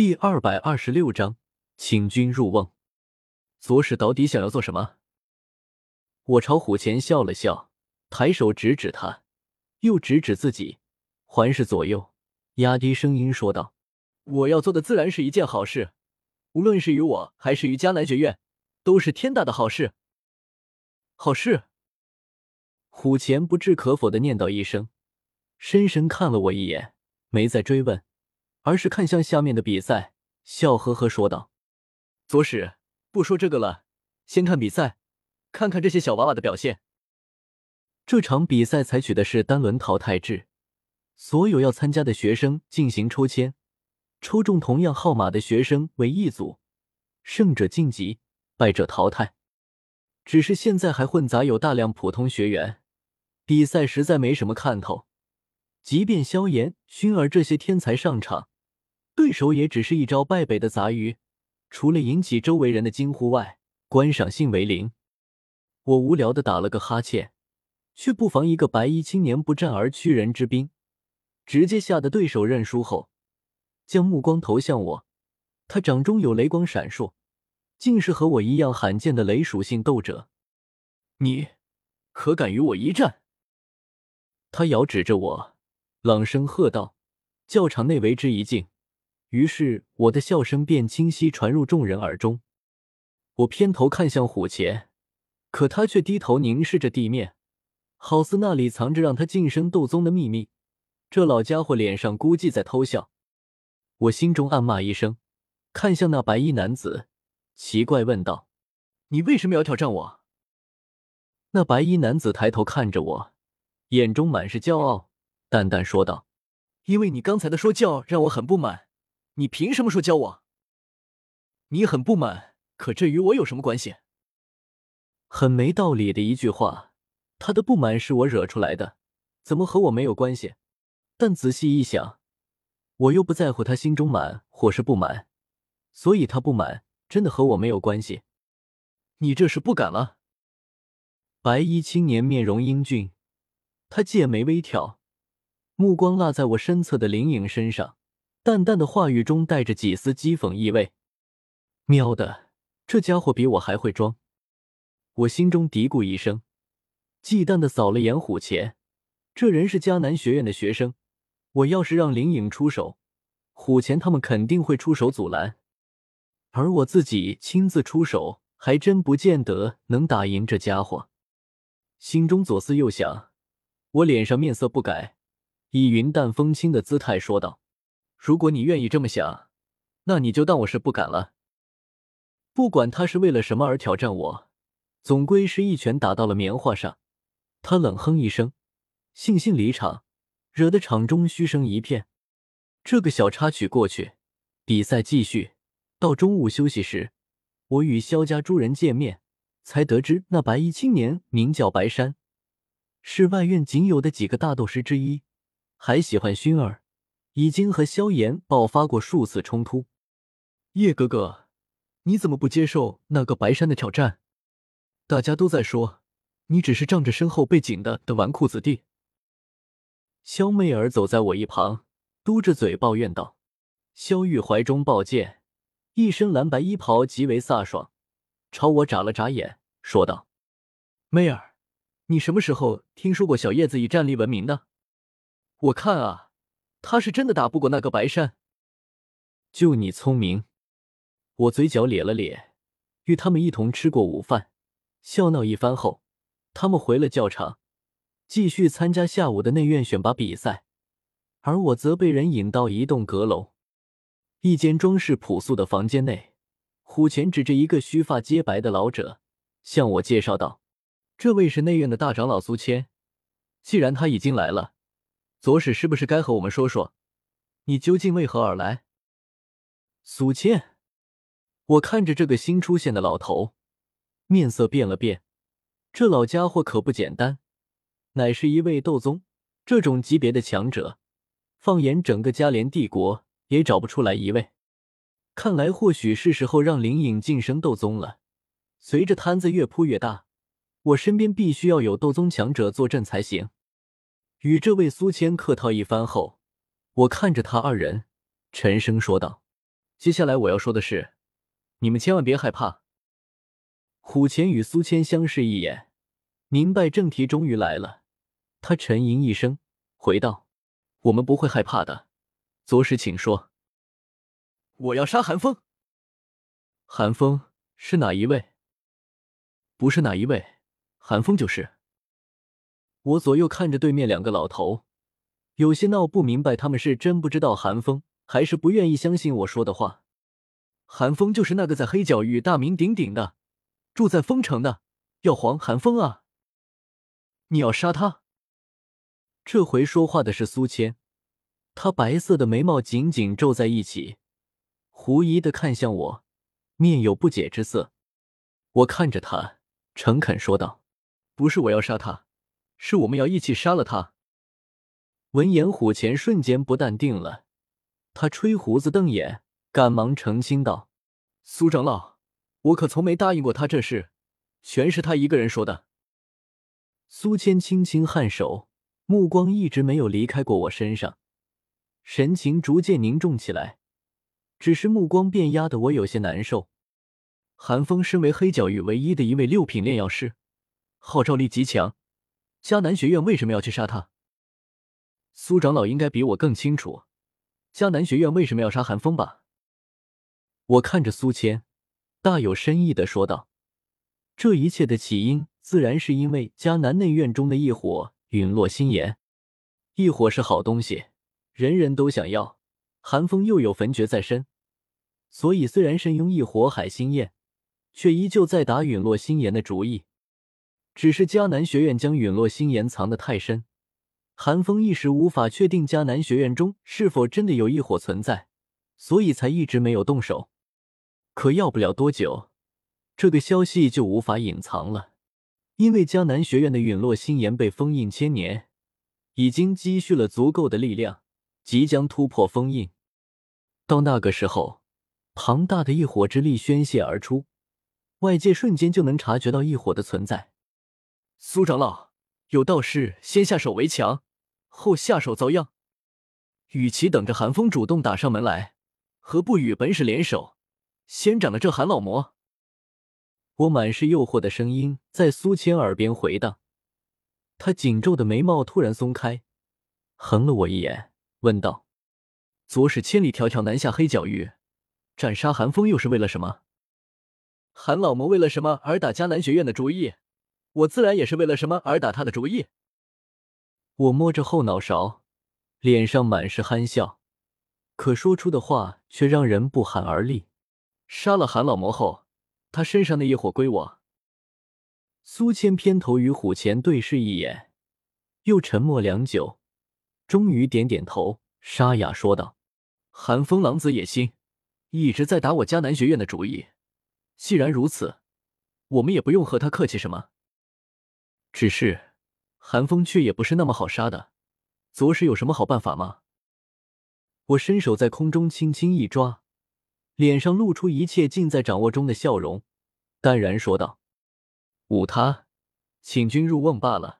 第二百二十六章，请君入瓮。左使到底想要做什么？我朝虎钳笑了笑，抬手指指他，又指指自己，环视左右，压低声音说道：“我要做的自然是一件好事，无论是于我还是于迦南学院，都是天大的好事。”好事。虎钳不置可否的念叨一声，深深看了我一眼，没再追问。而是看向下面的比赛，笑呵呵说道：“左使，不说这个了，先看比赛，看看这些小娃娃的表现。”这场比赛采取的是单轮淘汰制，所有要参加的学生进行抽签，抽中同样号码的学生为一组，胜者晋级，败者淘汰。只是现在还混杂有大量普通学员，比赛实在没什么看头。即便萧炎、薰儿这些天才上场。对手也只是一招败北的杂鱼，除了引起周围人的惊呼外，观赏性为零。我无聊的打了个哈欠，却不妨一个白衣青年不战而屈人之兵，直接吓得对手认输后，将目光投向我。他掌中有雷光闪烁，竟是和我一样罕见的雷属性斗者。你可敢与我一战？他遥指着我，朗声喝道，教场内为之一静。于是，我的笑声便清晰传入众人耳中。我偏头看向虎钳，可他却低头凝视着地面，好似那里藏着让他晋升斗宗的秘密。这老家伙脸上估计在偷笑。我心中暗骂一声，看向那白衣男子，奇怪问道：“你为什么要挑战我？”那白衣男子抬头看着我，眼中满是骄傲，淡淡说道：“因为你刚才的说教让我很不满。”你凭什么说教我？你很不满，可这与我有什么关系？很没道理的一句话。他的不满是我惹出来的，怎么和我没有关系？但仔细一想，我又不在乎他心中满或是不满，所以他不满真的和我没有关系。你这是不敢了？白衣青年面容英俊，他剑眉微挑，目光落在我身侧的灵影身上。淡淡的话语中带着几丝讥讽意味。喵的，这家伙比我还会装！我心中嘀咕一声，忌惮的扫了眼虎钳。这人是迦南学院的学生，我要是让灵影出手，虎钳他们肯定会出手阻拦。而我自己亲自出手，还真不见得能打赢这家伙。心中左思右想，我脸上面色不改，以云淡风轻的姿态说道。如果你愿意这么想，那你就当我是不敢了。不管他是为了什么而挑战我，总归是一拳打到了棉花上。他冷哼一声，悻悻离场，惹得场中嘘声一片。这个小插曲过去，比赛继续。到中午休息时，我与萧家诸人见面，才得知那白衣青年名叫白山，是外院仅有的几个大斗师之一，还喜欢薰儿。已经和萧炎爆发过数次冲突，叶哥哥，你怎么不接受那个白山的挑战？大家都在说你只是仗着身后背景的的纨绔子弟。萧媚儿走在我一旁，嘟着嘴抱怨道：“萧玉怀中抱剑，一身蓝白衣袍极为飒爽，朝我眨了眨眼，说道：‘媚儿，你什么时候听说过小叶子以战力闻名的？我看啊。’”他是真的打不过那个白山，就你聪明。我嘴角咧了咧，与他们一同吃过午饭，笑闹一番后，他们回了教场，继续参加下午的内院选拔比赛，而我则被人引到一栋阁楼，一间装饰朴素的房间内。虎钳指着一个须发皆白的老者，向我介绍道：“这位是内院的大长老苏谦，既然他已经来了。”左使是不是该和我们说说，你究竟为何而来？苏谦，我看着这个新出现的老头，面色变了变。这老家伙可不简单，乃是一位斗宗这种级别的强者，放眼整个嘉联帝国也找不出来一位。看来或许是时候让灵隐晋升斗宗了。随着摊子越铺越大，我身边必须要有斗宗强者坐镇才行。与这位苏谦客套一番后，我看着他二人，沉声说道：“接下来我要说的是，你们千万别害怕。虎钳与苏谦相视一眼，明白正题终于来了。他沉吟一声，回道：“我们不会害怕的。左使，请说。”我要杀韩风。韩风是哪一位？不是哪一位，韩风就是。我左右看着对面两个老头，有些闹不明白，他们是真不知道韩风。还是不愿意相信我说的话。韩风就是那个在黑角域大名鼎鼎的，住在丰城的药皇韩风啊！你要杀他？这回说话的是苏谦，他白色的眉毛紧紧皱在一起，狐疑的看向我，面有不解之色。我看着他，诚恳说道：“不是我要杀他，是我们要一起杀了他。”闻言，虎钳瞬间不淡定了。他吹胡子瞪眼，赶忙澄清道：“苏长老，我可从没答应过他这事，全是他一个人说的。”苏谦轻轻颔首，目光一直没有离开过我身上，神情逐渐凝重起来，只是目光变压的我有些难受。韩风身为黑角域唯一的一位六品炼药师，号召力极强，迦南学院为什么要去杀他？苏长老应该比我更清楚。迦南学院为什么要杀韩风吧？我看着苏谦，大有深意的说道：“这一切的起因，自然是因为迦南内院中的异火陨落心炎。异火是好东西，人人都想要。韩风又有焚诀在身，所以虽然身拥异火海心焰，却依旧在打陨落心炎的主意。只是迦南学院将陨落心炎藏得太深。”寒风一时无法确定迦南学院中是否真的有异火存在，所以才一直没有动手。可要不了多久，这个消息就无法隐藏了，因为迦南学院的陨落心炎被封印千年，已经积蓄了足够的力量，即将突破封印。到那个时候，庞大的异火之力宣泄而出，外界瞬间就能察觉到异火的存在。苏长老，有道是先下手为强。后下手遭殃，与其等着韩风主动打上门来，何不与本使联手，先斩了这韩老魔？我满是诱惑的声音在苏谦耳边回荡，他紧皱的眉毛突然松开，横了我一眼，问道：“左使千里迢迢南下黑角域，斩杀韩风，又是为了什么？韩老魔为了什么而打迦南学院的主意？我自然也是为了什么而打他的主意。”我摸着后脑勺，脸上满是憨笑，可说出的话却让人不寒而栗。杀了韩老魔后，他身上的业火归我。苏谦偏头与虎钳对视一眼，又沉默良久，终于点点头，沙哑说道：“韩风狼子野心，一直在打我迦南学院的主意。既然如此，我们也不用和他客气什么。只是……”寒风却也不是那么好杀的，左使有什么好办法吗？我伸手在空中轻轻一抓，脸上露出一切尽在掌握中的笑容，淡然说道：“忤他，请君入瓮罢了。”